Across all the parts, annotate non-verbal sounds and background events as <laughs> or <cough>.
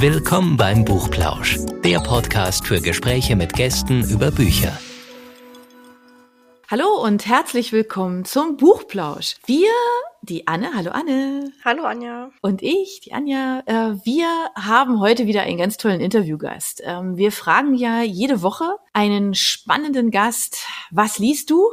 Willkommen beim Buchplausch, der Podcast für Gespräche mit Gästen über Bücher. Hallo und herzlich willkommen zum Buchplausch. Wir, die Anne, hallo Anne. Hallo Anja. Und ich, die Anja, äh, wir haben heute wieder einen ganz tollen Interviewgast. Ähm, wir fragen ja jede Woche einen spannenden Gast, was liest du?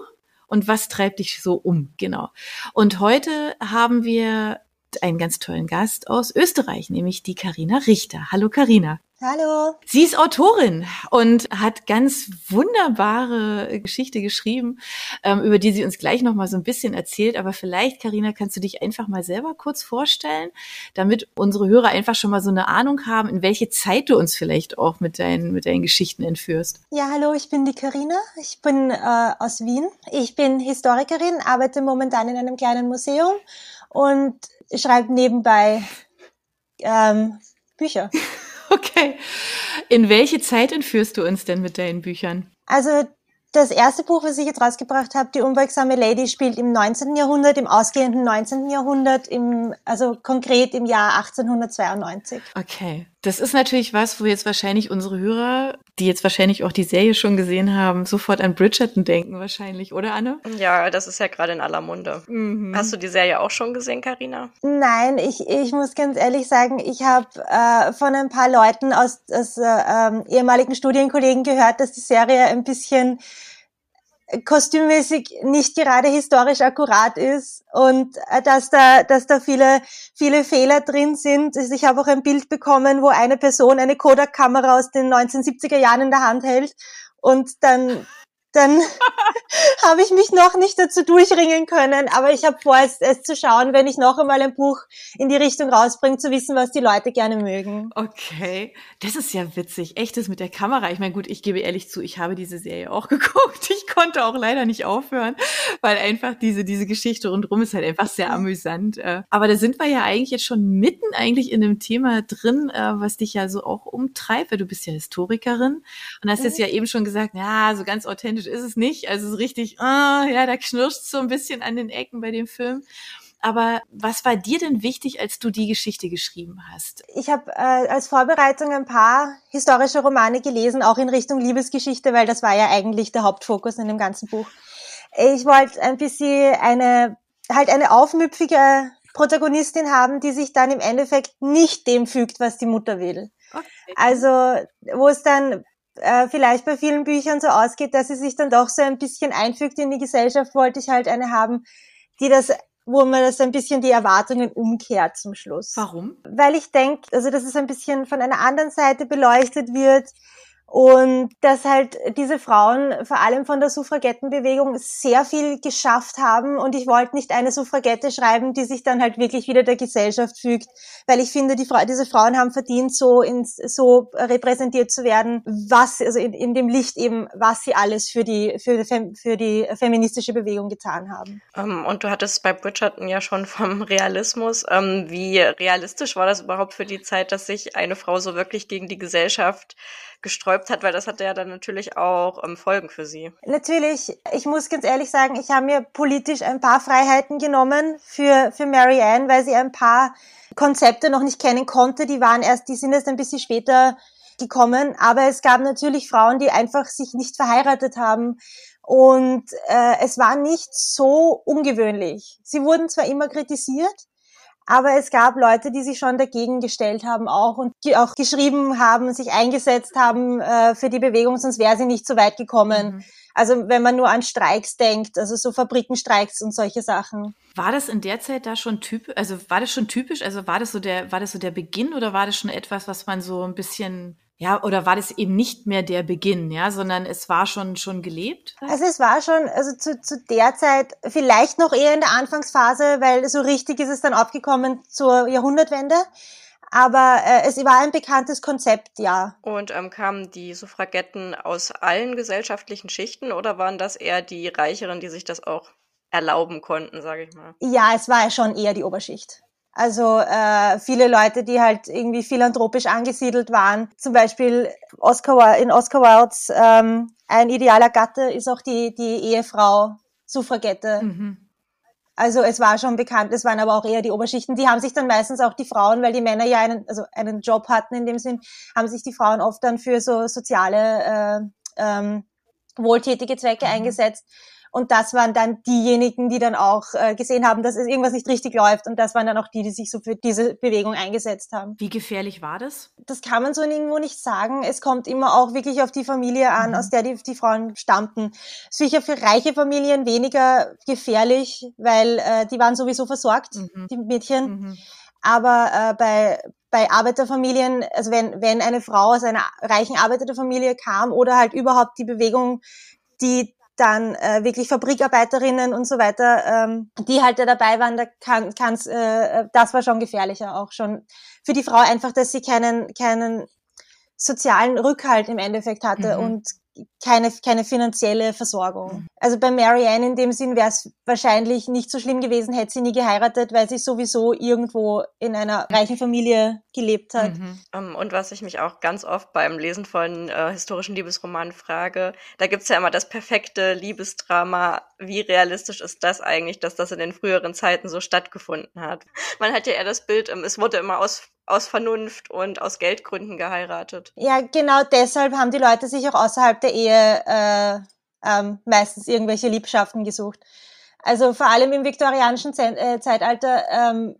Und was treibt dich so um? Genau. Und heute haben wir einen ganz tollen Gast aus Österreich, nämlich die Karina Richter. Hallo Karina. Hallo. Sie ist Autorin und hat ganz wunderbare Geschichte geschrieben, ähm, über die sie uns gleich noch mal so ein bisschen erzählt. Aber vielleicht, Karina, kannst du dich einfach mal selber kurz vorstellen, damit unsere Hörer einfach schon mal so eine Ahnung haben, in welche Zeit du uns vielleicht auch mit deinen, mit deinen Geschichten entführst. Ja, hallo, ich bin die Karina. Ich bin äh, aus Wien. Ich bin Historikerin, arbeite momentan in einem kleinen Museum und schreibe nebenbei ähm, Bücher. <laughs> Okay. In welche Zeit entführst du uns denn mit deinen Büchern? Also das erste Buch, was ich jetzt rausgebracht habe, Die unbeugsame Lady, spielt im 19. Jahrhundert, im ausgehenden 19. Jahrhundert, im, also konkret im Jahr 1892. Okay. Das ist natürlich was, wo jetzt wahrscheinlich unsere Hörer, die jetzt wahrscheinlich auch die Serie schon gesehen haben, sofort an Bridgerton denken wahrscheinlich, oder Anne? Ja, das ist ja gerade in aller Munde. Mhm. Hast du die Serie auch schon gesehen, Karina? Nein, ich, ich muss ganz ehrlich sagen, ich habe äh, von ein paar Leuten aus, aus äh, ähm, ehemaligen Studienkollegen gehört, dass die Serie ein bisschen kostümmäßig nicht gerade historisch akkurat ist und äh, dass da, dass da viele, viele Fehler drin sind. Also ich habe auch ein Bild bekommen, wo eine Person eine Kodak-Kamera aus den 1970er Jahren in der Hand hält und dann dann <laughs> habe ich mich noch nicht dazu durchringen können, aber ich habe vor, es, es, zu schauen, wenn ich noch einmal ein Buch in die Richtung rausbringe, zu wissen, was die Leute gerne mögen. Okay, das ist ja witzig. Echtes mit der Kamera. Ich meine, gut, ich gebe ehrlich zu, ich habe diese Serie auch <laughs> geguckt. Ich konnte auch leider nicht aufhören, weil einfach diese, diese Geschichte rundherum ist halt einfach sehr amüsant. Äh. Aber da sind wir ja eigentlich jetzt schon mitten eigentlich in dem Thema drin, äh, was dich ja so auch umtreibt, weil du bist ja Historikerin und hast jetzt mhm. ja eben schon gesagt, ja, so ganz authentisch ist es nicht. Also es ist richtig, ah, ja, da knirscht so ein bisschen an den Ecken bei dem Film. Aber was war dir denn wichtig, als du die Geschichte geschrieben hast? Ich habe äh, als Vorbereitung ein paar historische Romane gelesen, auch in Richtung Liebesgeschichte, weil das war ja eigentlich der Hauptfokus in dem ganzen Buch. Ich wollte ein bisschen eine, halt eine aufmüpfige Protagonistin haben, die sich dann im Endeffekt nicht dem fügt, was die Mutter will. Okay. Also, wo es dann äh, vielleicht bei vielen Büchern so ausgeht, dass sie sich dann doch so ein bisschen einfügt in die Gesellschaft, wollte ich halt eine haben, die das wo man das ein bisschen die Erwartungen umkehrt zum Schluss. Warum? Weil ich denke, also dass es ein bisschen von einer anderen Seite beleuchtet wird, und dass halt diese Frauen vor allem von der Suffragettenbewegung sehr viel geschafft haben und ich wollte nicht eine Suffragette schreiben, die sich dann halt wirklich wieder der Gesellschaft fügt, weil ich finde, die Fra diese Frauen haben verdient, so ins, so repräsentiert zu werden, was also in, in dem Licht eben, was sie alles für die für die, für die feministische Bewegung getan haben. Um, ähm, und du hattest bei Bridgerton ja schon vom Realismus. Um, ähm, wie realistisch war das überhaupt für die Zeit, dass sich eine Frau so wirklich gegen die Gesellschaft gesträubt hat, weil das hatte ja dann natürlich auch ähm, Folgen für sie. Natürlich, ich muss ganz ehrlich sagen, ich habe mir politisch ein paar Freiheiten genommen für, für Mary Ann, weil sie ein paar Konzepte noch nicht kennen konnte. Die waren erst, die sind erst ein bisschen später gekommen. Aber es gab natürlich Frauen, die einfach sich nicht verheiratet haben. Und äh, es war nicht so ungewöhnlich. Sie wurden zwar immer kritisiert, aber es gab Leute, die sich schon dagegen gestellt haben auch und die auch geschrieben haben, sich eingesetzt haben äh, für die Bewegung, sonst wäre sie nicht so weit gekommen. Mhm. Also wenn man nur an Streiks denkt, also so Fabrikenstreiks und solche Sachen. War das in der Zeit da schon typisch, also war das schon typisch, also war das so der, war das so der Beginn oder war das schon etwas, was man so ein bisschen ja, oder war das eben nicht mehr der Beginn, ja, sondern es war schon, schon gelebt? Also es war schon, also zu, zu der Zeit vielleicht noch eher in der Anfangsphase, weil so richtig ist es dann aufgekommen zur Jahrhundertwende. Aber äh, es war ein bekanntes Konzept, ja. Und ähm, kamen die Suffragetten aus allen gesellschaftlichen Schichten oder waren das eher die Reicheren, die sich das auch erlauben konnten, sage ich mal? Ja, es war ja schon eher die Oberschicht. Also äh, viele Leute, die halt irgendwie philanthropisch angesiedelt waren. Zum Beispiel Oscar, in Oscar Wildes ähm, Ein idealer Gatte ist auch die, die Ehefrau Suffragette. Mhm. Also es war schon bekannt, es waren aber auch eher die Oberschichten. Die haben sich dann meistens auch die Frauen, weil die Männer ja einen, also einen Job hatten in dem Sinn, haben sich die Frauen oft dann für so soziale, äh, ähm, wohltätige Zwecke mhm. eingesetzt. Und das waren dann diejenigen, die dann auch äh, gesehen haben, dass es irgendwas nicht richtig läuft. Und das waren dann auch die, die sich so für diese Bewegung eingesetzt haben. Wie gefährlich war das? Das kann man so irgendwo nicht sagen. Es kommt immer auch wirklich auf die Familie an, mhm. aus der die, die Frauen stammten. Sicher für reiche Familien weniger gefährlich, weil äh, die waren sowieso versorgt, mhm. die Mädchen. Mhm. Aber äh, bei bei Arbeiterfamilien, also wenn, wenn eine Frau aus einer reichen Arbeiterfamilie kam oder halt überhaupt die Bewegung, die dann äh, wirklich Fabrikarbeiterinnen und so weiter, ähm, die halt da dabei waren, da kann kann's, äh, das war schon gefährlicher auch schon für die Frau einfach, dass sie keinen keinen sozialen Rückhalt im Endeffekt hatte mhm. und keine, keine finanzielle Versorgung. Mhm. Also bei Marianne in dem Sinn wäre es wahrscheinlich nicht so schlimm gewesen, hätte sie nie geheiratet, weil sie sowieso irgendwo in einer reichen Familie gelebt hat. Mhm. Um, ähm, und was ich mich auch ganz oft beim Lesen von äh, historischen Liebesromanen frage, da gibt's ja immer das perfekte Liebesdrama. Wie realistisch ist das eigentlich, dass das in den früheren Zeiten so stattgefunden hat? Man hat ja eher das Bild, ähm, es wurde immer aus aus Vernunft und aus Geldgründen geheiratet. Ja, genau deshalb haben die Leute sich auch außerhalb der Ehe äh, ähm, meistens irgendwelche Liebschaften gesucht. Also vor allem im viktorianischen äh, Zeitalter ähm,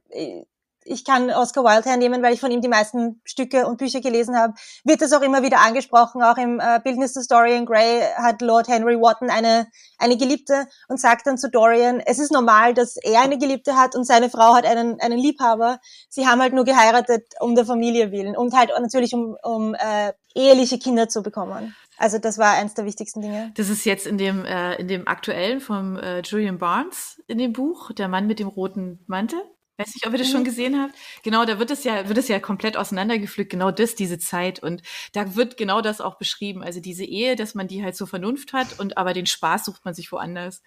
ich kann Oscar Wilde hernehmen, weil ich von ihm die meisten Stücke und Bücher gelesen habe, wird das auch immer wieder angesprochen. Auch im äh, Bildnis des Dorian Gray hat Lord Henry Wotton eine, eine Geliebte und sagt dann zu Dorian, es ist normal, dass er eine Geliebte hat und seine Frau hat einen, einen Liebhaber. Sie haben halt nur geheiratet um der Familie willen und halt natürlich um, um äh, eheliche Kinder zu bekommen. Also das war eins der wichtigsten Dinge. Das ist jetzt in dem äh, in dem aktuellen vom äh, Julian Barnes in dem Buch, der Mann mit dem roten Mantel. Weiß nicht, ob ihr das schon mhm. gesehen habt. Genau, da wird es ja, wird es ja komplett auseinandergepflückt, genau das, diese Zeit. Und da wird genau das auch beschrieben. Also diese Ehe, dass man die halt zur Vernunft hat und aber den Spaß sucht man sich woanders.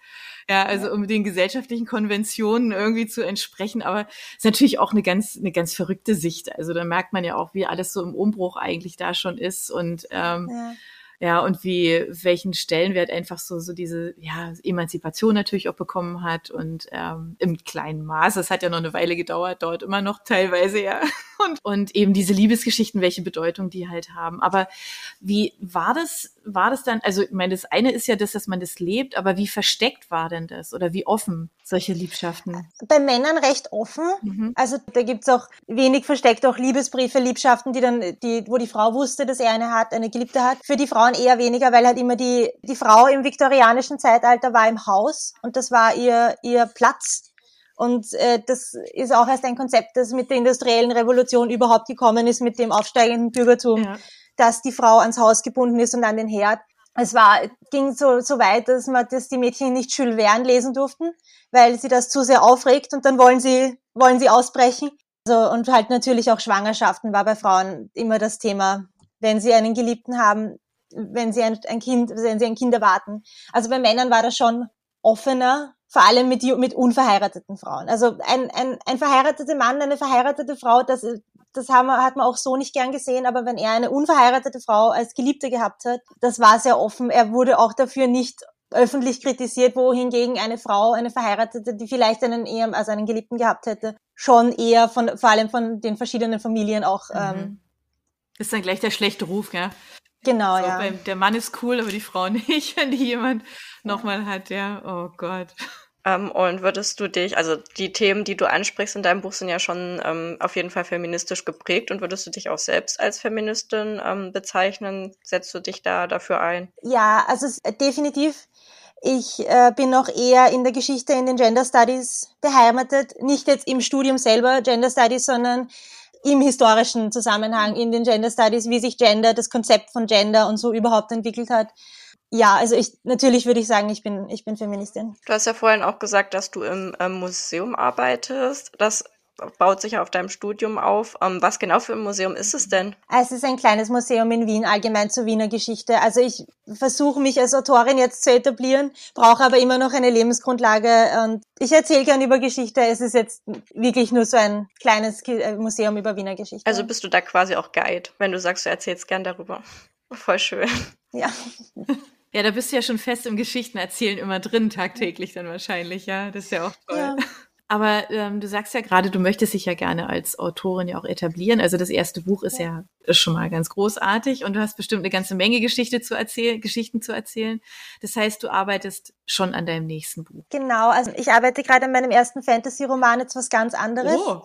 Ja, also um den gesellschaftlichen Konventionen irgendwie zu entsprechen. Aber ist natürlich auch eine ganz, eine ganz verrückte Sicht. Also da merkt man ja auch, wie alles so im Umbruch eigentlich da schon ist. Und ähm, ja ja, und wie, welchen Stellenwert einfach so, so diese, ja, Emanzipation natürlich auch bekommen hat und ähm, im kleinen Maße. Es hat ja noch eine Weile gedauert, dauert immer noch teilweise, ja. <laughs> Und, und eben diese Liebesgeschichten, welche Bedeutung die halt haben. Aber wie war das, war das dann, also ich meine, das eine ist ja das, dass man das lebt, aber wie versteckt war denn das oder wie offen solche Liebschaften? Bei Männern recht offen. Mhm. Also da gibt's auch wenig versteckt, auch Liebesbriefe, Liebschaften, die dann, die, wo die Frau wusste, dass er eine hat, eine Geliebte hat. Für die Frauen eher weniger, weil halt immer die, die Frau im viktorianischen Zeitalter war im Haus und das war ihr, ihr Platz. Und äh, das ist auch erst ein Konzept, das mit der industriellen Revolution überhaupt gekommen ist, mit dem aufsteigenden Bürgertum, ja. Dass die Frau ans Haus gebunden ist und an den Herd es war, ging so, so weit, dass man, dass die Mädchen nicht Jules Verne lesen durften, weil sie das zu sehr aufregt und dann wollen sie, wollen sie ausbrechen. Also, und halt natürlich auch Schwangerschaften war bei Frauen immer das Thema. Wenn sie einen Geliebten haben, wenn sie ein, ein Kind, wenn sie ein Kind erwarten. Also bei Männern war das schon offener, vor allem mit, mit unverheirateten Frauen. Also ein, ein, ein verheirateter Mann, eine verheiratete Frau, das, das haben wir, hat man auch so nicht gern gesehen, aber wenn er eine unverheiratete Frau als Geliebte gehabt hat, das war sehr offen. Er wurde auch dafür nicht öffentlich kritisiert, wohingegen eine Frau, eine Verheiratete, die vielleicht einen Ehe, also einen Geliebten gehabt hätte, schon eher von, vor allem von den verschiedenen Familien auch. Mhm. Ähm, das ist dann gleich der schlechte Ruf, ja. Genau, so, ja. der Mann ist cool, aber die Frau <laughs> nicht, wenn die jemand nochmal hat, ja. Oh Gott. Ähm, und würdest du dich, also die Themen, die du ansprichst in deinem Buch, sind ja schon ähm, auf jeden Fall feministisch geprägt und würdest du dich auch selbst als Feministin ähm, bezeichnen? Setzt du dich da dafür ein? Ja, also definitiv. Ich äh, bin noch eher in der Geschichte, in den Gender Studies beheimatet. Nicht jetzt im Studium selber Gender Studies, sondern im historischen Zusammenhang in den Gender Studies, wie sich Gender, das Konzept von Gender und so überhaupt entwickelt hat ja, also ich natürlich würde ich sagen, ich bin ich bin Feministin. Du hast ja vorhin auch gesagt, dass du im ähm, Museum arbeitest. Das baut sich ja auf deinem Studium auf. Ähm, was genau für ein Museum ist es denn? Es ist ein kleines Museum in Wien, allgemein zur Wiener Geschichte. Also ich versuche mich als Autorin jetzt zu etablieren, brauche aber immer noch eine Lebensgrundlage und ich erzähle gern über Geschichte. Es ist jetzt wirklich nur so ein kleines äh, Museum über Wiener Geschichte. Also bist du da quasi auch Guide, wenn du sagst, du erzählst gern darüber. Voll schön. Ja. <laughs> Ja, da bist du ja schon fest im Geschichtenerzählen immer drin, tagtäglich dann wahrscheinlich, ja. Das ist ja auch toll. Ja. Aber ähm, du sagst ja gerade, du möchtest dich ja gerne als Autorin ja auch etablieren. Also das erste Buch ist ja, ja schon mal ganz großartig und du hast bestimmt eine ganze Menge Geschichte zu erzählen, Geschichten zu erzählen. Das heißt, du arbeitest schon an deinem nächsten Buch. Genau, also ich arbeite gerade an meinem ersten Fantasy-Roman, jetzt was ganz anderes. Oh.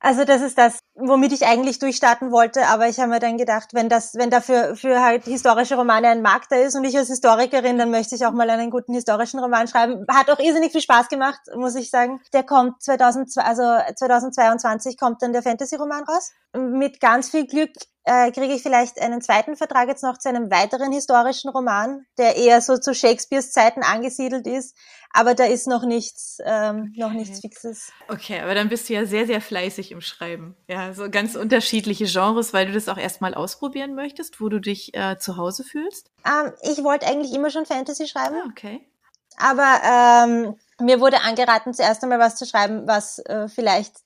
Also das ist das, womit ich eigentlich durchstarten wollte, aber ich habe mir dann gedacht, wenn das, wenn dafür für halt historische Romane ein Markt da ist und ich als Historikerin, dann möchte ich auch mal einen guten historischen Roman schreiben. Hat auch irrsinnig viel Spaß gemacht, muss ich sagen. Der kommt 2002, also 2022 kommt dann der Fantasy-Roman raus. Mit ganz viel Glück äh, kriege ich vielleicht einen zweiten Vertrag jetzt noch zu einem weiteren historischen Roman, der eher so zu Shakespeares Zeiten angesiedelt ist, aber da ist noch nichts, ähm, noch nichts Fixes. Okay, aber dann bist du ja sehr, sehr fleißig im Schreiben. Ja, so ganz unterschiedliche Genres, weil du das auch erstmal ausprobieren möchtest, wo du dich äh, zu Hause fühlst? Ähm, ich wollte eigentlich immer schon Fantasy schreiben. Ah, okay. Aber ähm, mir wurde angeraten, zuerst einmal was zu schreiben, was äh, vielleicht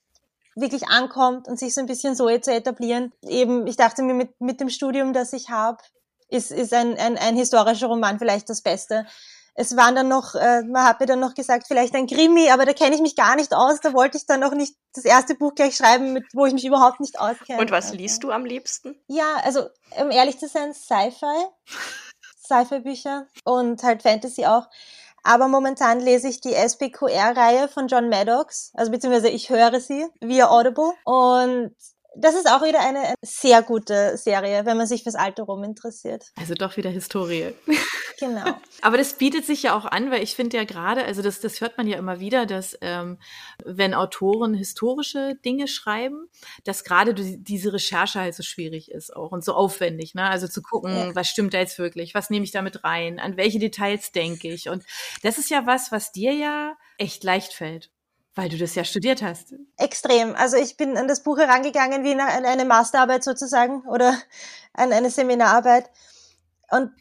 wirklich ankommt und sich so ein bisschen so zu etablieren. Eben, ich dachte mir, mit, mit dem Studium, das ich habe, ist, ist ein, ein, ein historischer Roman vielleicht das Beste. Es waren dann noch, äh, man hat mir dann noch gesagt, vielleicht ein Krimi, aber da kenne ich mich gar nicht aus. Da wollte ich dann noch nicht das erste Buch gleich schreiben, mit, wo ich mich überhaupt nicht auskenne. Und was liest du am liebsten? Ja, also um ehrlich zu sein, Sci-Fi. <laughs> Sci-Fi-Bücher und halt Fantasy auch. Aber momentan lese ich die SPQR-Reihe von John Maddox, also beziehungsweise ich höre sie via Audible. Und das ist auch wieder eine sehr gute Serie, wenn man sich fürs alte Rom interessiert. Also doch wieder Historie. <laughs> Genau. Aber das bietet sich ja auch an, weil ich finde ja gerade, also das, das hört man ja immer wieder, dass ähm, wenn Autoren historische Dinge schreiben, dass gerade diese Recherche halt so schwierig ist auch und so aufwendig. Ne? Also zu gucken, ja. was stimmt da jetzt wirklich, was nehme ich damit rein, an welche Details denke ich. Und das ist ja was, was dir ja echt leicht fällt. Weil du das ja studiert hast. Extrem. Also ich bin an das Buch herangegangen wie an eine Masterarbeit sozusagen oder an eine Seminararbeit und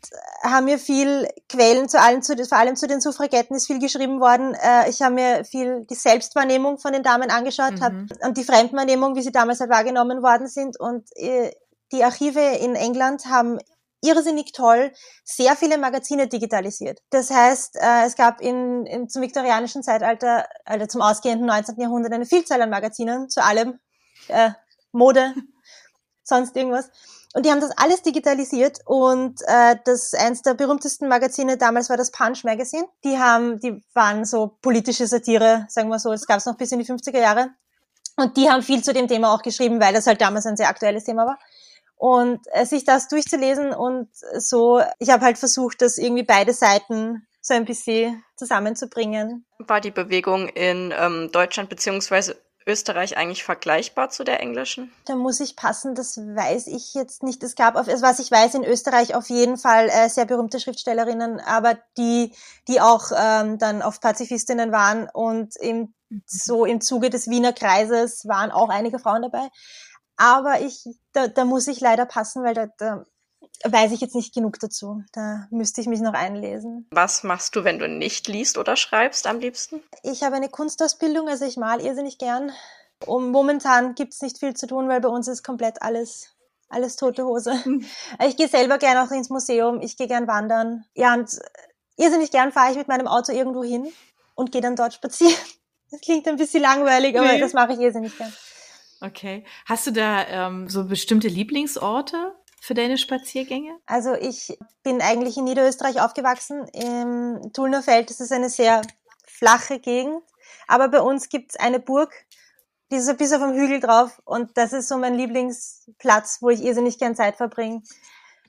haben mir viel Quellen zu allen, zu, vor allem zu den Suffragetten ist viel geschrieben worden. Äh, ich habe mir viel die Selbstwahrnehmung von den Damen angeschaut mhm. hab, und die Fremdwahrnehmung, wie sie damals halt wahrgenommen worden sind. Und äh, die Archive in England haben irrsinnig toll sehr viele Magazine digitalisiert. Das heißt, äh, es gab in, in, zum viktorianischen Zeitalter, also zum ausgehenden 19. Jahrhundert, eine Vielzahl an Magazinen zu allem, äh, Mode, <laughs> sonst irgendwas. Und die haben das alles digitalisiert und äh, das eins der berühmtesten Magazine damals war das Punch Magazine. Die haben, die waren so politische Satire, sagen wir so, das gab es noch bis in die 50er Jahre. Und die haben viel zu dem Thema auch geschrieben, weil das halt damals ein sehr aktuelles Thema war. Und äh, sich das durchzulesen und so, ich habe halt versucht, das irgendwie beide Seiten so ein bisschen zusammenzubringen. War die Bewegung in ähm, Deutschland beziehungsweise Österreich eigentlich vergleichbar zu der englischen? Da muss ich passen, das weiß ich jetzt nicht. Es gab, auf, also was ich weiß, in Österreich auf jeden Fall äh, sehr berühmte Schriftstellerinnen, aber die, die auch ähm, dann oft Pazifistinnen waren und im, mhm. so im Zuge des Wiener Kreises waren auch einige Frauen dabei. Aber ich, da, da muss ich leider passen, weil da, da weiß ich jetzt nicht genug dazu. Da müsste ich mich noch einlesen. Was machst du, wenn du nicht liest oder schreibst am liebsten? Ich habe eine Kunstausbildung, also ich mal irrsinnig gern. Und momentan gibt es nicht viel zu tun, weil bei uns ist komplett alles, alles tote Hose. Hm. <laughs> Ich gehe selber gern auch ins Museum, ich gehe gern wandern. Ja, und irrsinnig gern fahre ich mit meinem Auto irgendwo hin und gehe dann dort spazieren. Das klingt ein bisschen langweilig, aber nee. das mache ich irrsinnig gern. Okay. Hast du da ähm, so bestimmte Lieblingsorte? für deine Spaziergänge? Also ich bin eigentlich in Niederösterreich aufgewachsen. Im Tullnerfeld das ist eine sehr flache Gegend. Aber bei uns gibt's eine Burg, die ist ein bisschen auf dem Hügel drauf und das ist so mein Lieblingsplatz, wo ich irrsinnig gern Zeit verbringe.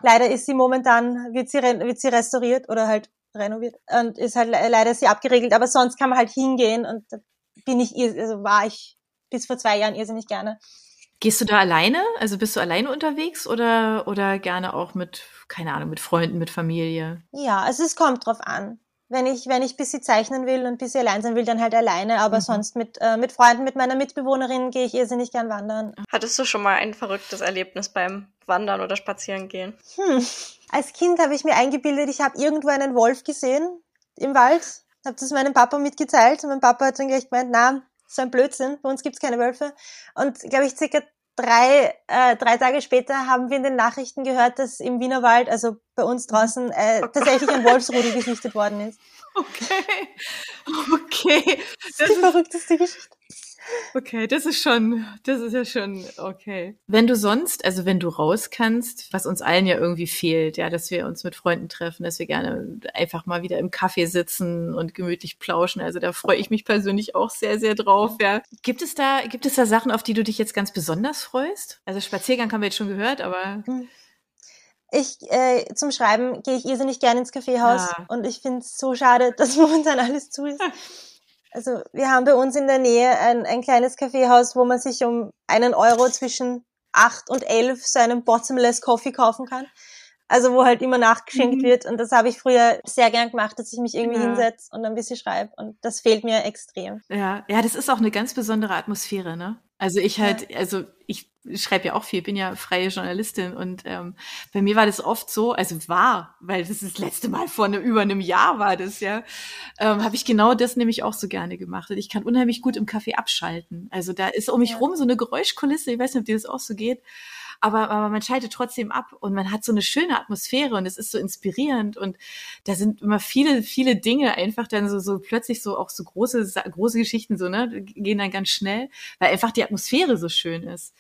Leider ist sie momentan, wird sie, wird sie restauriert oder halt renoviert und ist halt leider sie abgeregelt, aber sonst kann man halt hingehen und bin ich, also war ich bis vor zwei Jahren irrsinnig gerne. Gehst du da alleine? Also bist du alleine unterwegs oder, oder gerne auch mit, keine Ahnung, mit Freunden, mit Familie? Ja, also es kommt drauf an. Wenn ich, wenn ich bisschen zeichnen will und bisschen allein sein will, dann halt alleine, aber mhm. sonst mit, äh, mit Freunden, mit meiner Mitbewohnerin gehe ich irrsinnig gern wandern. Hattest du schon mal ein verrücktes Erlebnis beim Wandern oder Spazierengehen? Hm. Als Kind habe ich mir eingebildet, ich habe irgendwo einen Wolf gesehen im Wald, habe das meinem Papa mitgeteilt und mein Papa hat dann gleich gemeint, na, so ein Blödsinn, bei uns gibt's keine Wölfe. Und glaube ich, circa drei, äh, drei Tage später haben wir in den Nachrichten gehört, dass im Wienerwald, also bei uns draußen, äh, oh tatsächlich ein Wolfsrudel <laughs> gesichtet worden ist. Okay. Okay. Das, das ist die verrückteste Geschichte. Okay, das ist schon, das ist ja schon okay. Wenn du sonst, also wenn du raus kannst, was uns allen ja irgendwie fehlt, ja, dass wir uns mit Freunden treffen, dass wir gerne einfach mal wieder im Kaffee sitzen und gemütlich plauschen. Also da freue ich mich persönlich auch sehr, sehr drauf, ja. Gibt es da, gibt es da Sachen, auf die du dich jetzt ganz besonders freust? Also Spaziergang haben wir jetzt schon gehört, aber. Hm. Ich, äh, zum Schreiben gehe ich irrsinnig gerne ins Kaffeehaus ja. und ich finde es so schade, <laughs> dass momentan alles zu ist. Also wir haben bei uns in der Nähe ein, ein kleines Kaffeehaus, wo man sich um einen Euro zwischen acht und elf so einen Bottomless Coffee kaufen kann. Also wo halt immer nachgeschenkt mhm. wird. Und das habe ich früher sehr gern gemacht, dass ich mich irgendwie ja. hinsetze und ein bisschen schreibe. Und das fehlt mir extrem. Ja, ja, das ist auch eine ganz besondere Atmosphäre, ne? Also ich halt, ja. also ich schreibe ja auch viel, bin ja freie Journalistin und ähm, bei mir war das oft so, also war, weil das ist das letzte Mal vor ne, über einem Jahr war das ja, ähm, habe ich genau das nämlich auch so gerne gemacht. Und ich kann unheimlich gut im Café abschalten. Also da ist um mich ja. rum so eine Geräuschkulisse, ich weiß nicht, ob dir das auch so geht aber, aber man schaltet trotzdem ab und man hat so eine schöne Atmosphäre und es ist so inspirierend und da sind immer viele, viele Dinge einfach dann so, so plötzlich so auch so große, große Geschichten so, ne, gehen dann ganz schnell, weil einfach die Atmosphäre so schön ist.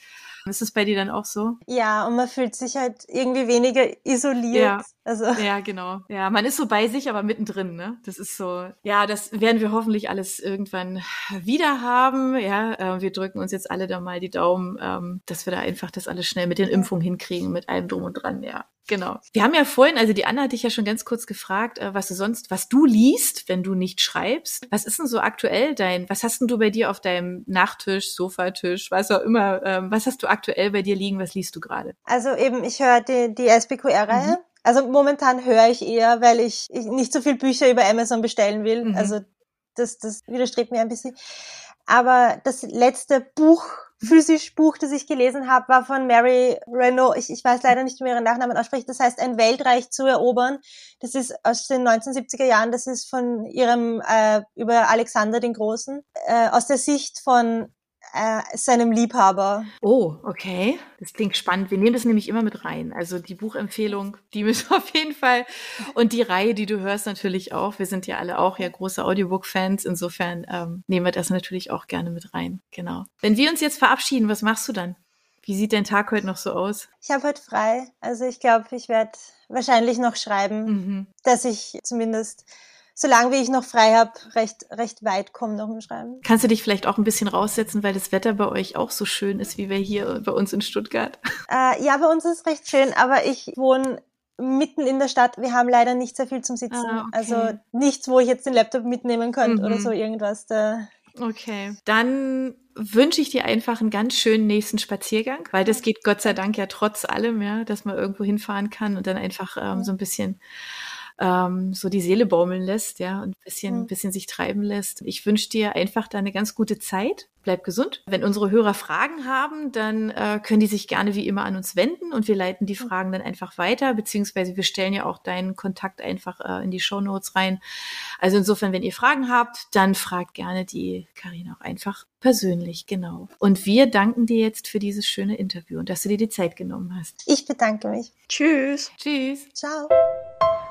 Ist es bei dir dann auch so? Ja, und man fühlt sich halt irgendwie weniger isoliert. Ja, also. ja genau. Ja, man ist so bei sich, aber mittendrin, ne? Das ist so, ja, das werden wir hoffentlich alles irgendwann wieder haben. Ja, äh, wir drücken uns jetzt alle da mal die Daumen, ähm, dass wir da einfach das alles schnell mit den Impfungen hinkriegen, mit allem drum und dran, ja. Genau. Wir haben ja vorhin, also die Anna hat dich ja schon ganz kurz gefragt, äh, was du sonst, was du liest, wenn du nicht schreibst. Was ist denn so aktuell dein, was hast denn du bei dir auf deinem Nachttisch, Sofatisch, was auch immer, ähm, was hast du aktuell bei dir liegen, was liest du gerade? Also eben, ich höre die, die SBQR-Reihe. Mhm. Also momentan höre ich eher, weil ich, ich nicht so viel Bücher über Amazon bestellen will. Mhm. Also das, das widerstrebt mir ein bisschen. Aber das letzte Buch, physisch Buch, das ich gelesen habe, war von Mary Renault. Ich, ich weiß leider nicht, wie ihren Nachnamen ausspricht. Das heißt, ein Weltreich zu erobern. Das ist aus den 1970er Jahren. Das ist von ihrem äh, über Alexander den Großen äh, aus der Sicht von äh, seinem Liebhaber. Oh, okay. Das klingt spannend. Wir nehmen das nämlich immer mit rein. Also die Buchempfehlung, die <laughs> müssen wir auf jeden Fall. Und die Reihe, die du hörst, natürlich auch. Wir sind ja alle auch ja große Audiobook-Fans. Insofern ähm, nehmen wir das natürlich auch gerne mit rein. Genau. Wenn wir uns jetzt verabschieden, was machst du dann? Wie sieht dein Tag heute noch so aus? Ich habe heute frei. Also ich glaube, ich werde wahrscheinlich noch schreiben, mhm. dass ich zumindest solange wie ich noch frei habe, recht, recht weit komme noch im Schreiben. Kannst du dich vielleicht auch ein bisschen raussetzen, weil das Wetter bei euch auch so schön ist, wie wir hier bei uns in Stuttgart? Äh, ja, bei uns ist es recht schön, aber ich wohne mitten in der Stadt. Wir haben leider nicht sehr viel zum Sitzen. Ah, okay. Also nichts, wo ich jetzt den Laptop mitnehmen könnte mhm. oder so irgendwas. Da. Okay, dann wünsche ich dir einfach einen ganz schönen nächsten Spaziergang, weil das geht Gott sei Dank ja trotz allem, ja, dass man irgendwo hinfahren kann und dann einfach ähm, so ein bisschen ähm, so die Seele baumeln lässt, ja, und ein bisschen, mhm. bisschen sich treiben lässt. Ich wünsche dir einfach da eine ganz gute Zeit. Bleib gesund. Wenn unsere Hörer Fragen haben, dann äh, können die sich gerne wie immer an uns wenden und wir leiten die Fragen dann einfach weiter, beziehungsweise wir stellen ja auch deinen Kontakt einfach äh, in die Show Notes rein. Also insofern, wenn ihr Fragen habt, dann fragt gerne die Karina auch einfach persönlich, genau. Und wir danken dir jetzt für dieses schöne Interview und dass du dir die Zeit genommen hast. Ich bedanke mich. Tschüss. Tschüss. Ciao.